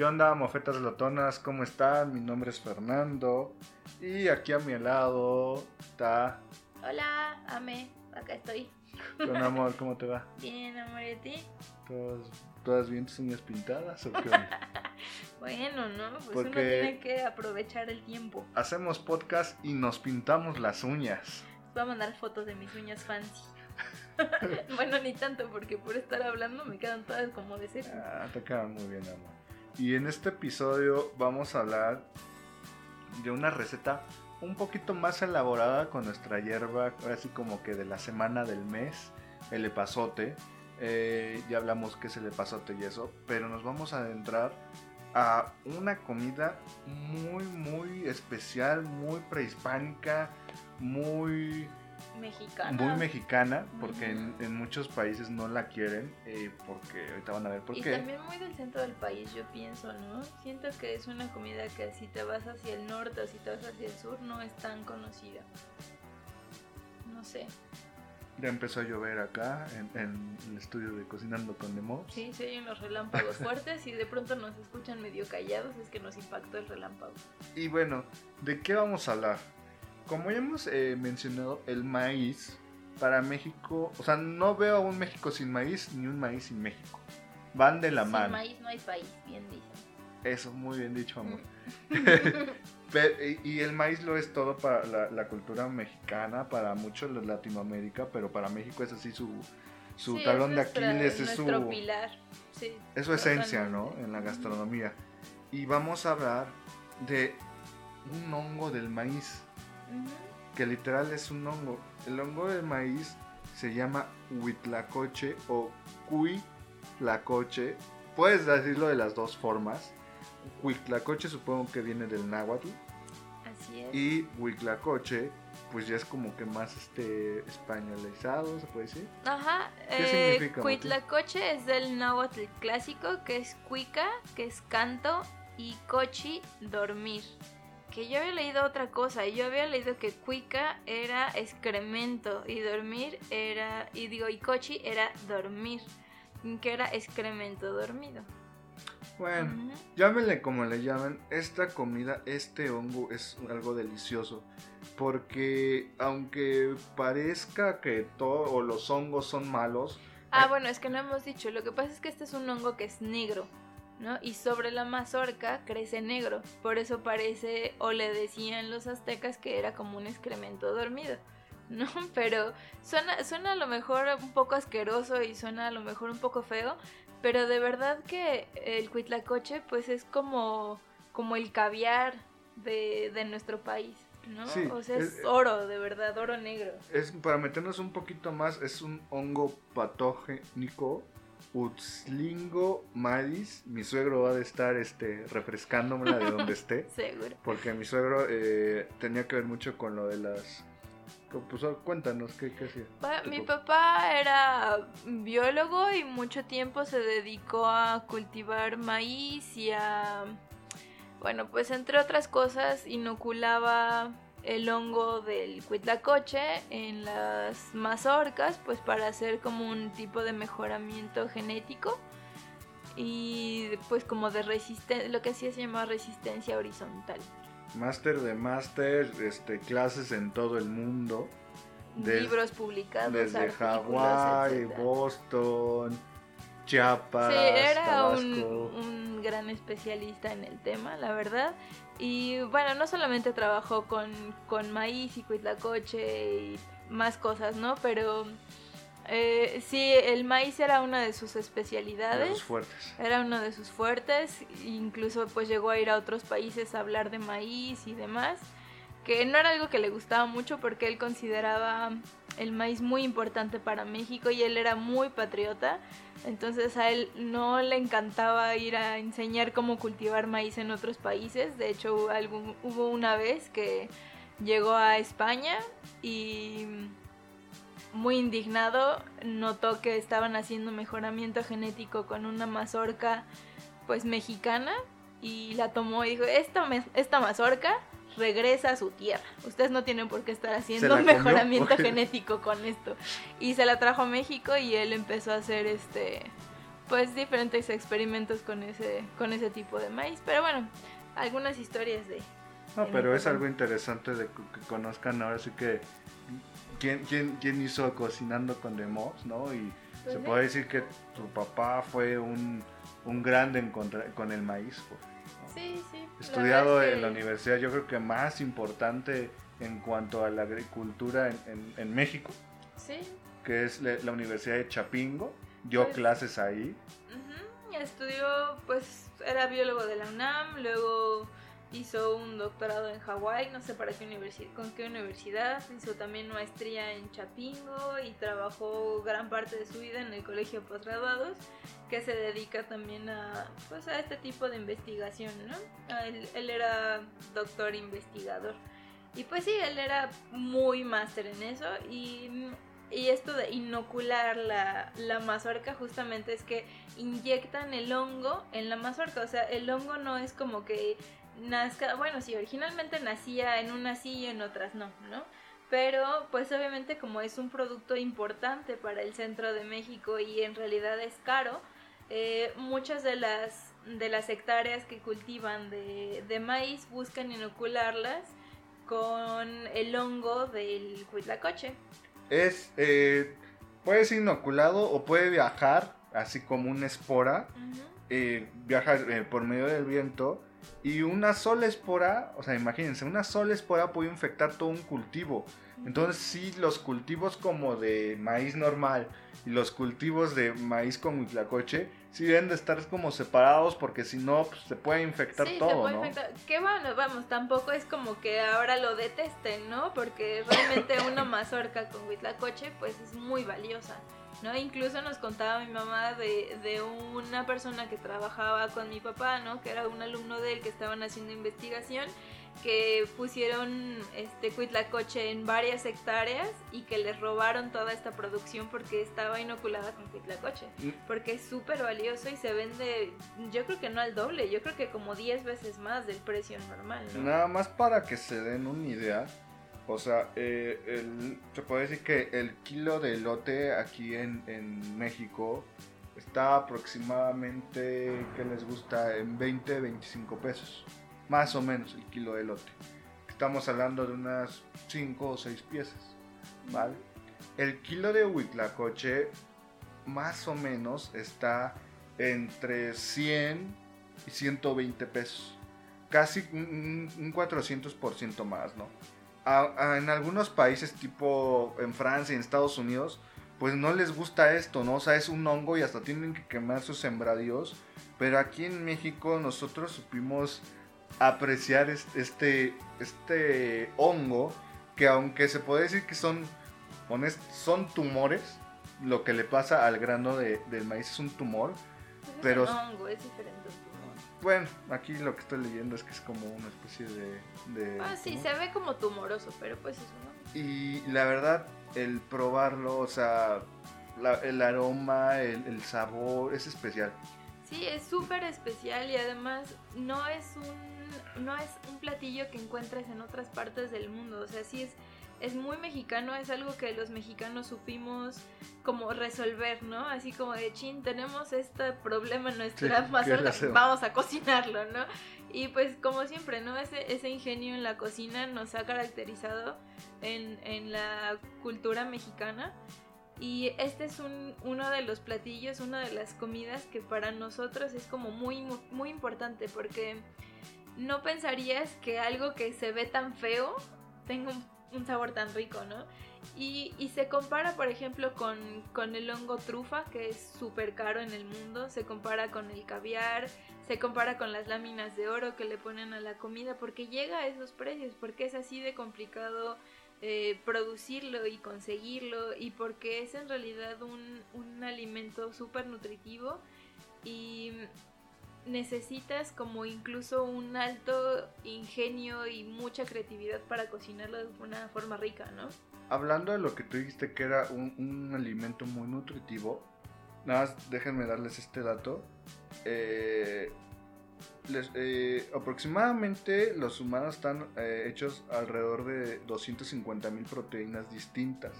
¿Qué onda, mofetas lotonas? ¿Cómo están? Mi nombre es Fernando. Y aquí a mi lado está. Hola, Ame, acá estoy. Con amor, ¿cómo te va? Bien, amor, ¿y a ti? ¿Todas, todas bien tus uñas pintadas o qué onda? Bueno, ¿no? Pues uno tiene que aprovechar el tiempo. Hacemos podcast y nos pintamos las uñas. Voy a mandar fotos de mis uñas fancy. bueno, ni tanto, porque por estar hablando me quedan todas como de cero. Ah, te quedan muy bien, amor. Y en este episodio vamos a hablar de una receta un poquito más elaborada con nuestra hierba, así como que de la semana del mes, el epazote. Eh, ya hablamos que es el epazote y eso, pero nos vamos a adentrar a una comida muy, muy especial, muy prehispánica, muy Mexicana. muy mexicana, porque en, en muchos países no la quieren, eh, porque ahorita van a ver por Y qué. también muy del centro del país, yo pienso, ¿no? Siento que es una comida que si te vas hacia el norte o si te vas hacia el sur no es tan conocida. No sé. Ya empezó a llover acá en, en el estudio de Cocinando con Demo. Sí, se oyen los relámpagos fuertes y de pronto nos escuchan medio callados, es que nos impactó el relámpago. Y bueno, ¿de qué vamos a hablar? Como ya hemos eh, mencionado, el maíz para México, o sea, no veo a un México sin maíz ni un maíz sin México. Van de la Sin mano. maíz no hay país, bien dicen. Eso, muy bien dicho, amor. Mm. Y el maíz lo es todo para la, la cultura mexicana, para muchos de Latinoamérica, pero para México es así su, su Sí, talón de Aquiles, es su, pilar. Sí, es su esencia, ¿no? En la gastronomía. Y vamos a hablar de un hongo del maíz, Que literal es un hongo. El hongo del maíz se llama huitlacoche o cuitlacoche. Puedes decirlo de las dos formas. Huitlacoche supongo que viene del náhuatl. Así es. Y Huitlacoche, pues ya es como que más este españolizado, se puede decir. Ajá, ¿Qué eh, significa, Cuitlacoche es del náhuatl clásico, que es cuica, que es canto, y cochi, dormir. Que yo había leído otra cosa, yo había leído que cuica era excremento y dormir era, y digo, y cochi era dormir, que era excremento dormido. Bueno, Ujú. llámenle como le llamen, esta comida, este hongo es algo delicioso. Porque aunque parezca que todos los hongos son malos, Ah, bueno, es que no hemos dicho. Lo que pasa es que este es un hongo que es negro, ¿no? Y sobre la mazorca crece negro. Por eso parece, o le decían los aztecas que era como un excremento dormido, ¿no? Pero suena, suena a lo mejor un poco asqueroso y suena a lo mejor un poco feo. Pero de verdad que el cuitlacoche, pues es como, como el caviar de, de nuestro país, ¿no? Sí, o sea, es- es oro, de verdad, oro negro. es para meternos un poquito más, es un hongo patogénico. Utzlingo maris. Mi suegro va a estar este, refrescándomela de donde esté. Seguro. Porque mi suegro eh, tenía que ver mucho con lo de las. Pues cuéntanos, ¿qué, qué hacía? Mi papá era biólogo y mucho tiempo se dedicó a cultivar maíz y a, bueno, pues entre otras cosas inoculaba el hongo del cuitlacoche en las mazorcas, pues para hacer como un tipo de mejoramiento genético y pues como de resistencia, lo que hacía se llamaba resistencia horizontal. Máster de máster, este, clases en todo el mundo. Des- Libros publicados, Desde Hawái. Boston, Chiapas, Sí, era un, Tabasco. un gran especialista en el tema, la verdad. Y bueno, no solamente trabajó con, con maíz y cuitlacoche y más cosas, ¿no? Pero eh, sí, el maíz era una de sus de especialidades. los fuertes. Era uno de sus fuertes, incluso pues llegó a ir a otros países a hablar de maíz y demás, que no era algo que le gustaba mucho porque él consideraba el maíz muy importante para México y él era muy patriota, Entonces a él no le encantaba ir a enseñar cómo cultivar maíz en otros países. De hecho, hubo, una vez que llegó a España y muy indignado notó que estaban haciendo mejoramiento genético con una mazorca pues mexicana y la tomó y dijo, esta, esta mazorca regresa a su tierra. Ustedes no tienen por qué estar haciendo mejoramiento genético con esto. Y se la trajo a México y él empezó a hacer este pues diferentes experimentos con ese con ese tipo de maíz, pero bueno, algunas historias de No, pero es algo interesante de que conozcan ahora sí que quién, quién, quién hizo cocinando con The ¿no? Y pues se puede decir que tu papá fue un, un grande en contra, con el maíz. Pues. Sí, sí. Estudiado en la universidad, yo creo que más importante en cuanto a la agricultura en, en, México. Sí. Que es la, Universidad de Chapingo. Dio pues clases ahí. Estudió, pues, era biólogo de la UNAM, luego hizo un doctorado en Hawái, no sé para qué universidad, con qué universidad, hizo también maestría en Chapingo y trabajó gran parte de su vida en el colegio postgraduados, que se dedica también a, pues, a este tipo de investigación, ¿no? Él, él era doctor investigador. Y pues sí, él era muy máster en eso y, y, esto de inocular la, la mazorca justamente es que inyectan el hongo en la mazorca, o sea, el hongo no es como que nazca, bueno, sí, originalmente nacía en unas sí y en otras no, ¿no? Pero pues obviamente como es un producto importante para el centro de México y en realidad es caro, eh, muchas de las, de las hectáreas que cultivan de, de maíz buscan inocularlas con el hongo del huitlacoche. Es, eh, puede ser inoculado o puede viajar, así como una espora, eh, viaja eh, por medio del viento y una sola espora, o sea, imagínense, una sola espora puede infectar todo un cultivo. Entonces, sí, los cultivos como de maíz normal y los cultivos de maíz con huitlacoche, sí deben de estar como separados porque si no, pues, se puede infectar todo, se puede ¿no? Infectar. Que bueno, vamos, tampoco es como que ahora lo detesten, ¿no? Porque realmente una mazorca con huitlacoche, pues es muy valiosa. ¿No? Incluso nos contaba mi mamá de, de, una persona que trabajaba con mi papá, ¿no? Que era un alumno de él que estaban haciendo investigación, que pusieron este cuitlacoche en varias hectáreas y que les robaron toda esta producción porque estaba inoculada con cuitlacoche. Mm. Porque es súper valioso y se vende, yo creo que no al doble, yo creo que como 10 veces más del precio normal, Nada más para que se den una idea o sea, eh, se puede decir que el kilo de elote aquí en, México está aproximadamente, ¿qué les gusta? En 20, 25 pesos. Más o menos el kilo de elote. Estamos hablando de unas 5 o 6 piezas. ¿Vale? El kilo de huitlacoche más o menos está entre 100 y 120 pesos. Casi un 400% más, ¿no? En algunos países, tipo en Francia y en Estados Unidos, pues no les gusta esto, ¿no? O sea, es un hongo y hasta tienen que quemar sus sembradíos. Pero aquí en México nosotros supimos apreciar este, este hongo que aunque se puede decir que son, son tumores, lo que le pasa al grano de, del maíz es un tumor. Pues pero es hongo, es diferente. Bueno, aquí lo que estoy leyendo es que es como una especie de... ah, sí, se ve como tumoroso, pero pues eso no. Y la verdad, el probarlo, o sea, el aroma, el, sabor, es especial. Sí, es súper especial y además no es un no es un platillo que encuentres en otras partes del mundo, o sea, sí es es muy mexicano, es algo que los mexicanos supimos como resolver, ¿no? Así como de chin, tenemos este problema en nuestra vamos a cocinarlo, ¿no? Y pues como siempre, ¿no? Ese, ese ingenio en la cocina nos ha caracterizado en, en la cultura mexicana. Y este es un, uno de los platillos, una de las comidas que para nosotros es como muy, muy, muy importante porque no pensarías que algo que se ve tan feo tenga un un sabor tan rico, ¿no? Y, se compara, por ejemplo, con, con el hongo trufa, que es súper caro en el mundo, se compara con el caviar, se compara con las láminas de oro que le ponen a la comida, porque llega a esos precios, porque es así de complicado eh, producirlo y conseguirlo y porque es en realidad un, un alimento súper nutritivo y necesitas como incluso un alto ingenio y mucha creatividad para cocinarlo de una forma rica, ¿no? Hablando de lo que tú dijiste que era un, alimento muy nutritivo, nada más déjenme darles este dato. Eh, eh, aproximadamente los humanos están eh, hechos alrededor de 250 mil proteínas distintas.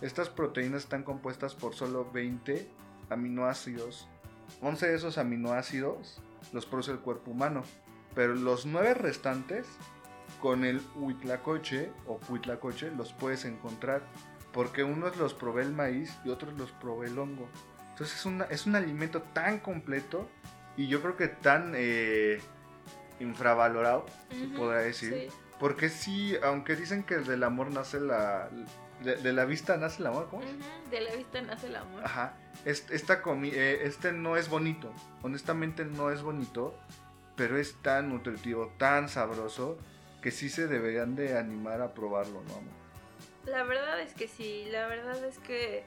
Estas proteínas están compuestas por solo 20 aminoácidos. 11 de esos aminoácidos los produce el cuerpo humano, pero los 9 restantes con el huitlacoche o huitlacoche los puedes encontrar porque unos los provee el maíz y otros los provee el hongo. Entonces es, una- es un alimento tan completo y yo creo que tan eh, infravalorado, se Ujú, podrá decir. sí. Porque sí, aunque dicen que del amor nace la... De, de la vista nace el amor, ¿cómo? es? Ujú, De la vista nace el amor. Ajá. Este, esta comi- eh, este no es bonito. Honestamente no es bonito. Pero es tan nutritivo, tan sabroso. Que sí se deberían de animar a probarlo, ¿no? amor? La verdad es que sí, la verdad es que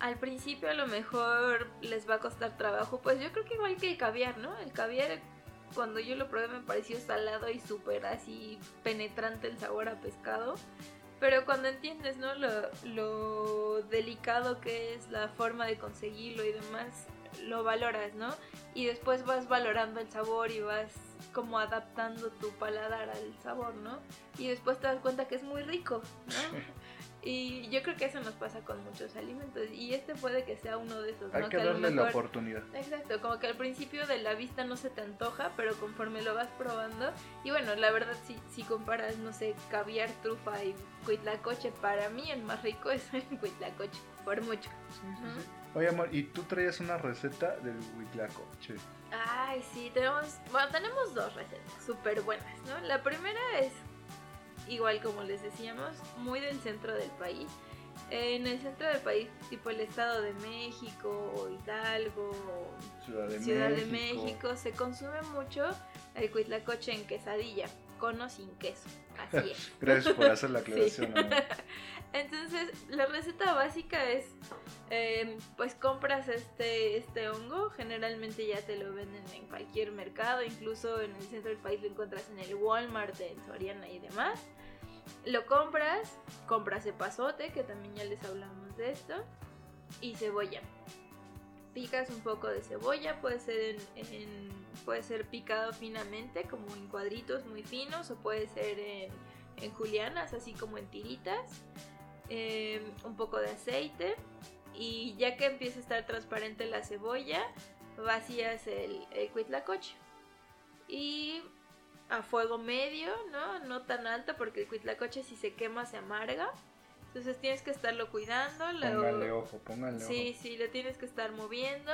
al principio a lo mejor les va a costar trabajo, pues yo creo que igual que el caviar, ¿no? El caviar cuando yo lo probé me pareció salado y súper así penetrante el sabor a pescado, pero cuando entiendes, ¿no? Lo, lo delicado que es la forma de conseguirlo y demás, lo valoras, ¿no? Y después vas valorando el sabor y vas como adaptando tu paladar al sabor, ¿no? y después te das cuenta que es muy rico, ¿no? Y yo creo que eso nos pasa con muchos alimentos y este puede que sea uno de esos, ¿no? Hay que a lo darle la oportunidad. Exacto, como que al principio de la vista no se te antoja, pero conforme lo vas probando, y bueno, la verdad si, si comparas, no sé, caviar, trufa y cuitlacoche, para mí el más rico es el cuitlacoche, por mucho. Ujú. Oye, amor, ¿y tú traías una receta del huitlacoche? Ay, sí, tenemos, bueno, tenemos dos recetas súper buenas, ¿no? La primera es, igual como les decíamos, muy del centro del país. En el centro del país, tipo el Estado de México, o Hidalgo, o Ciudad de Ciudad de México. Se consume mucho el cuitlacoche en quesadilla, con o sin queso. Así es. Gracias por hacer la aclaración. Entonces, la receta básica es, eh, pues compras este, este hongo, generalmente ya te lo venden en cualquier mercado, incluso en el centro del país lo encuentras en el Walmart, en Soriana y demás. Lo compras, compras epazote, que también ya les hablamos de esto, y cebolla. Picas un poco de cebolla, puede ser, puede ser picado finamente, como en cuadritos muy finos, o puede ser en, julianas, así como en tiritas eh, un poco de aceite y ya que empieza a estar transparente la cebolla, vacías el, el cuitlacoche. Y a fuego medio, ¿no? No tan alto porque el cuitlacoche si se quema se amarga. Entonces tienes que estarlo cuidando. lo- Póngale ojo, póngale Sí, ojo. sí, lo tienes que estar moviendo.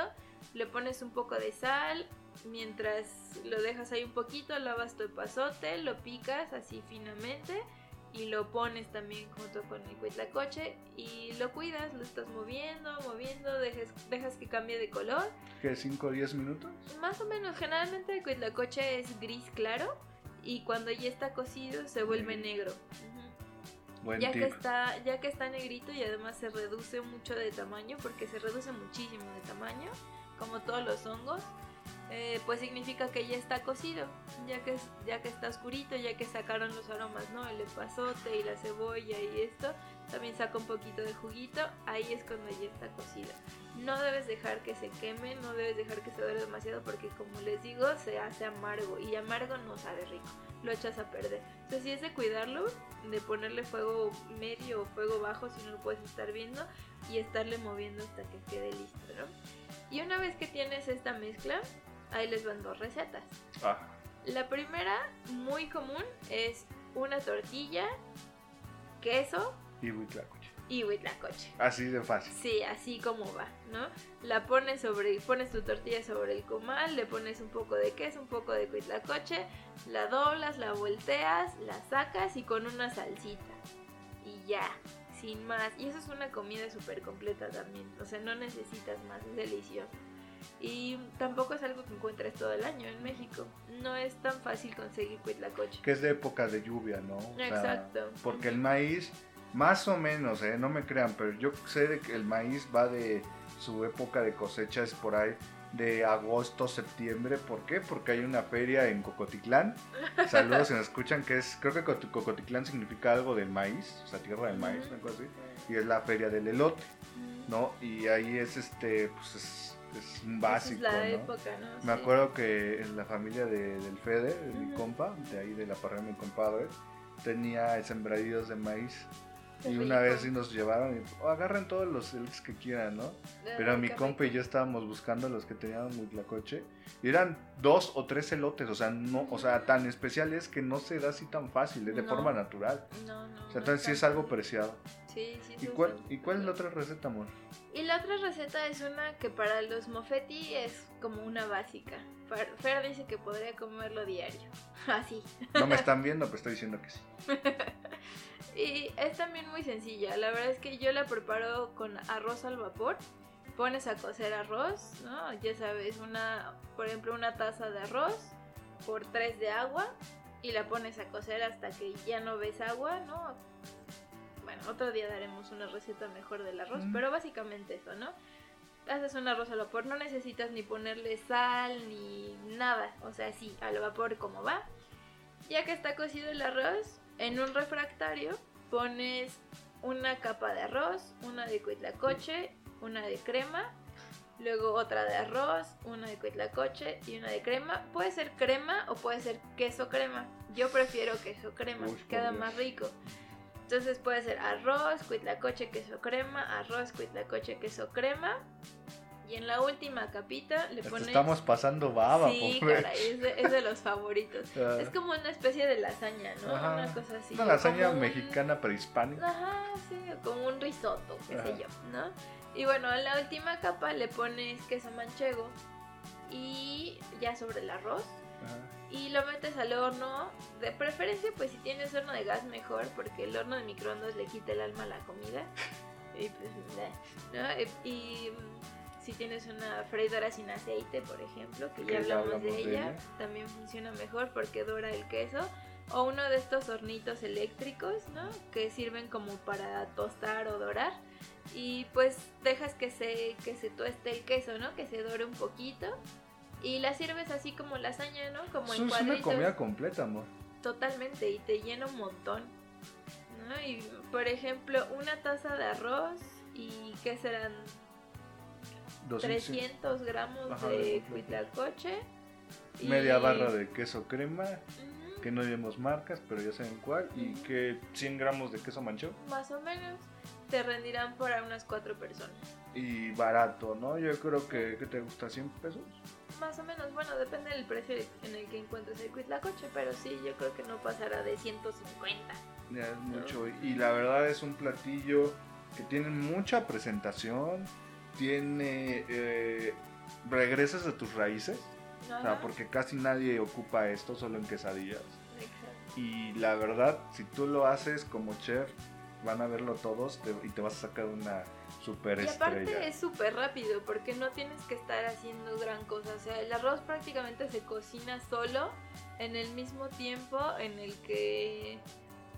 Le pones un poco de sal. Mientras lo dejas ahí un poquito, lavas tu epazote, lo picas así finamente y lo pones también junto con el cuitlacoche y lo cuidas, lo estás moviendo, moviendo, dejas, dejas que cambie de color. ¿Qué? ¿5 o 10 minutos? Más o menos, generalmente el cuitlacoche es gris claro y cuando ya está cocido se vuelve Mm. negro. Ya tip. que está ya que está negrito y además se reduce mucho de tamaño porque se reduce muchísimo de tamaño como todos los hongos eh, pues significa que ya está cocido ya que ya que está oscurito ya que sacaron los aromas no el epazote y la cebolla y esto también saca un poquito de juguito ahí es cuando ya está cocido no debes dejar que se queme no debes dejar que se dore demasiado porque como les digo se hace amargo y amargo no sabe rico lo echas a perder entonces sí es de cuidarlo de ponerle fuego medio o fuego bajo si no lo puedes estar viendo y estarle moviendo hasta que quede listo, ¿no? Y una vez que tienes esta mezcla, ahí les van dos recetas. Ah, La primera, muy común, es una tortilla, queso y huitlacoche. Y huitlacoche. Así de fácil. Sí, así como va, ¿no? La pones sobre, pones tu tortilla sobre el comal, le pones un poco de queso, un poco de cuitlacoche, la doblas, la volteas, la sacas y con una salsita. Y ya, sin más. Y eso es una comida súper completa también. O sea, no necesitas más, es delicioso. Y tampoco es algo que encuentres todo el año en México. No es tan fácil conseguir cuitlacoche. Que es de época de lluvia, ¿no? O sea, Exacto. porque el maíz, más o menos, ¿eh? no me crean, pero yo sé de que el maíz va de su época de cosecha es por ahí de agosto, septiembre. ¿Por qué? Porque hay una feria en Cocotitlán. Saludos si nos escuchan, que es, creo que Cot- Cocotitlán significa algo del maíz, o sea, tierra del maíz, una cosa así. Y es la feria del elote. ¿no? Y ahí es este, pues es, es un básico, es la ¿no? época, ¿no? Me Sí. acuerdo que en la familia de, del Fede, de mi compa, de ahí de la parrilla de mi compadre, tenía sembradíos de maíz. Y una vez sí nos llevaron y "Oh, agarren todos los elotes que quieran, ¿no? Pero mi compa y yo estábamos buscando los que tenían Huitlacoche. Y eran dos o tres elotes, o sea, no, o sea, tan especiales que no se da así tan fácil, es de No. forma natural. No, no. O sea, no entonces sí es algo preciado. Sí, sí. ¿Y cuál. ¿Y cuál es la otra receta, amor? Y la otra receta es una que para los mofetti es como una básica. Fer, Fer dice que podría comerlo diario. Así. No me están viendo, pero estoy diciendo que sí. Y es también muy sencilla. La verdad es que yo la preparo con arroz al vapor. Pones a cocer arroz, ¿no? Ya sabes, una, por ejemplo, una taza de arroz por tres de agua y la pones a cocer hasta que ya no ves agua, ¿no? Bueno, otro día daremos una receta mejor del arroz, Mm. pero básicamente eso, ¿no? Haces un arroz al vapor, no necesitas ni ponerle sal ni nada, o sea, sí, al vapor como va. Ya que está cocido el arroz, en un refractario pones una capa de arroz, una de cuitlacoche, una de crema, luego otra de arroz, una de cuitlacoche y una de crema. Puede ser crema o puede ser queso crema. Yo prefiero queso crema, Uy, queda más rico. Entonces puede ser arroz, cuitlacoche, queso crema, arroz, cuitlacoche, queso crema. Y en la última capita le pones... estamos pasando baba, sí, caray, es de, es de los favoritos. Ah, Es como una especie de lasaña, ¿no? Ajá. Una cosa así. Una lasaña un- mexicana prehispánica. Ajá, sí, como un risotto, qué sé yo, ¿no? Y bueno, en la última capa le pones queso manchego y ya sobre el arroz Ajá. y lo metes al horno. De preferencia, pues si tienes horno de gas, mejor, porque el horno de microondas le quita el alma a la comida. Y pues. Y, y, si tienes una freidora sin aceite, por ejemplo, que Que ya hablamos, de, hablamos de ella, ella. también funciona mejor porque dora el queso. O uno de estos hornitos eléctricos, ¿no? Que sirven como para tostar o dorar. Y pues dejas que se, que se tueste el queso, ¿no? Que se dore un poquito. Y la sirves así como lasaña, ¿no? Como Eso en es una cuadritos. comida completa, amor. Totalmente, y te llena un montón. ¿no? Y por ejemplo, una taza de arroz y ¿qué serán? 200, 300 gramos Ajá, de cuitlacoche. y- media barra de queso crema, que no diremos marcas, pero ya saben cuál, y que 100 gramos de queso manchego. Más o menos te rendirán para unas cuatro personas. Y barato, ¿no? Yo creo que, que te gusta 100 pesos. Más o menos, bueno, depende del precio en el que encuentres el cuitlacoche, pero sí, yo creo que no pasará de 150. Ya es mucho. Y la verdad es un platillo que tiene mucha presentación. Tiene. eh, regresas a tus raíces. O sea, porque casi nadie ocupa esto solo en quesadillas. exacto. Y la verdad, si tú lo haces como chef, van a verlo todos te- y te vas a sacar una super Y aparte estrella. es súper rápido porque no tienes que estar haciendo gran cosa. O sea, el arroz prácticamente se cocina solo en el mismo tiempo en el que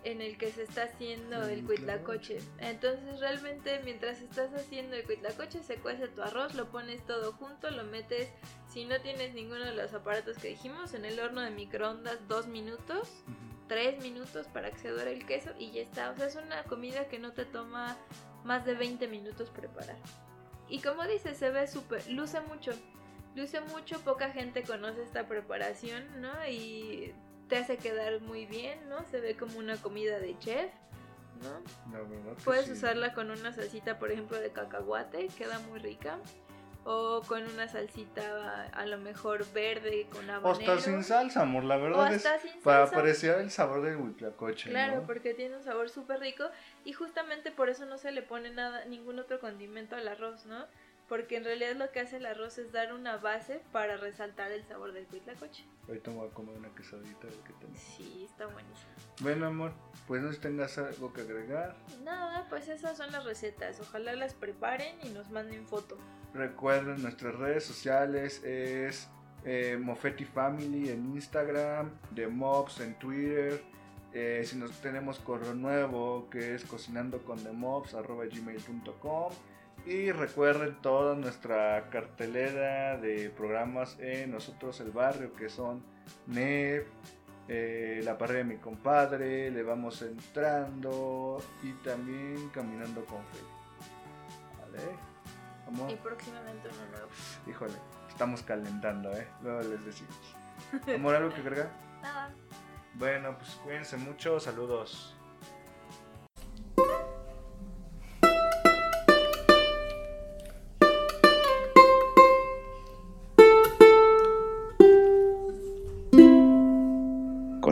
en el que se está haciendo el Mm, cuitlacoche. Entonces realmente mientras estás haciendo el cuitlacoche se cuece tu arroz, lo pones todo junto, lo metes, si no tienes ninguno de los aparatos que dijimos, en el horno de microondas dos minutos Ujú. tres minutos para que se dore el queso y ya está. O sea, es una comida que no te toma más de 20 minutos preparar. Y como dices, se ve súper, luce mucho. Luce mucho, poca gente conoce esta preparación, ¿no? Y te hace quedar muy bien, ¿no? Se ve como una comida de chef, ¿no? La verdad que Puedes sí. usarla con una salsita, por ejemplo, de cacahuate, queda muy rica. O con una salsita a lo mejor verde con O habanero. hasta sin salsa, amor. La O verdad es hasta sin para salsa. apreciar el sabor del huitlacoche. Claro, ¿no? porque tiene un sabor súper rico y justamente por eso no se le pone nada, ningún otro condimento al arroz, ¿no? Porque en realidad lo que hace el arroz es dar una base para resaltar el sabor del cuitlacoche. Ahorita me voy a comer una quesadita. qué tal. Sí, está buenísimo. Bueno, amor, pues no sé si tengas algo que agregar. Nada, pues esas son las recetas. Ojalá las preparen y nos manden foto. Recuerden, nuestras redes sociales es eh, Mofetti Family en Instagram, The Mobs en Twitter. Eh, si nos tenemos correo nuevo que es cocinando con gmail.com y recuerden toda nuestra cartelera de programas en Nosotros el Barrio que son NEP, eh, La Parrilla de mi compadre, Le Vamos Entrando y también Caminando con Fe. ¿Vale? Y próximamente uno nuevo. Híjole, estamos calentando, ¿eh? Luego les decimos. ¿Amor, algo que agregar? Nada. Bueno, pues cuídense mucho, saludos.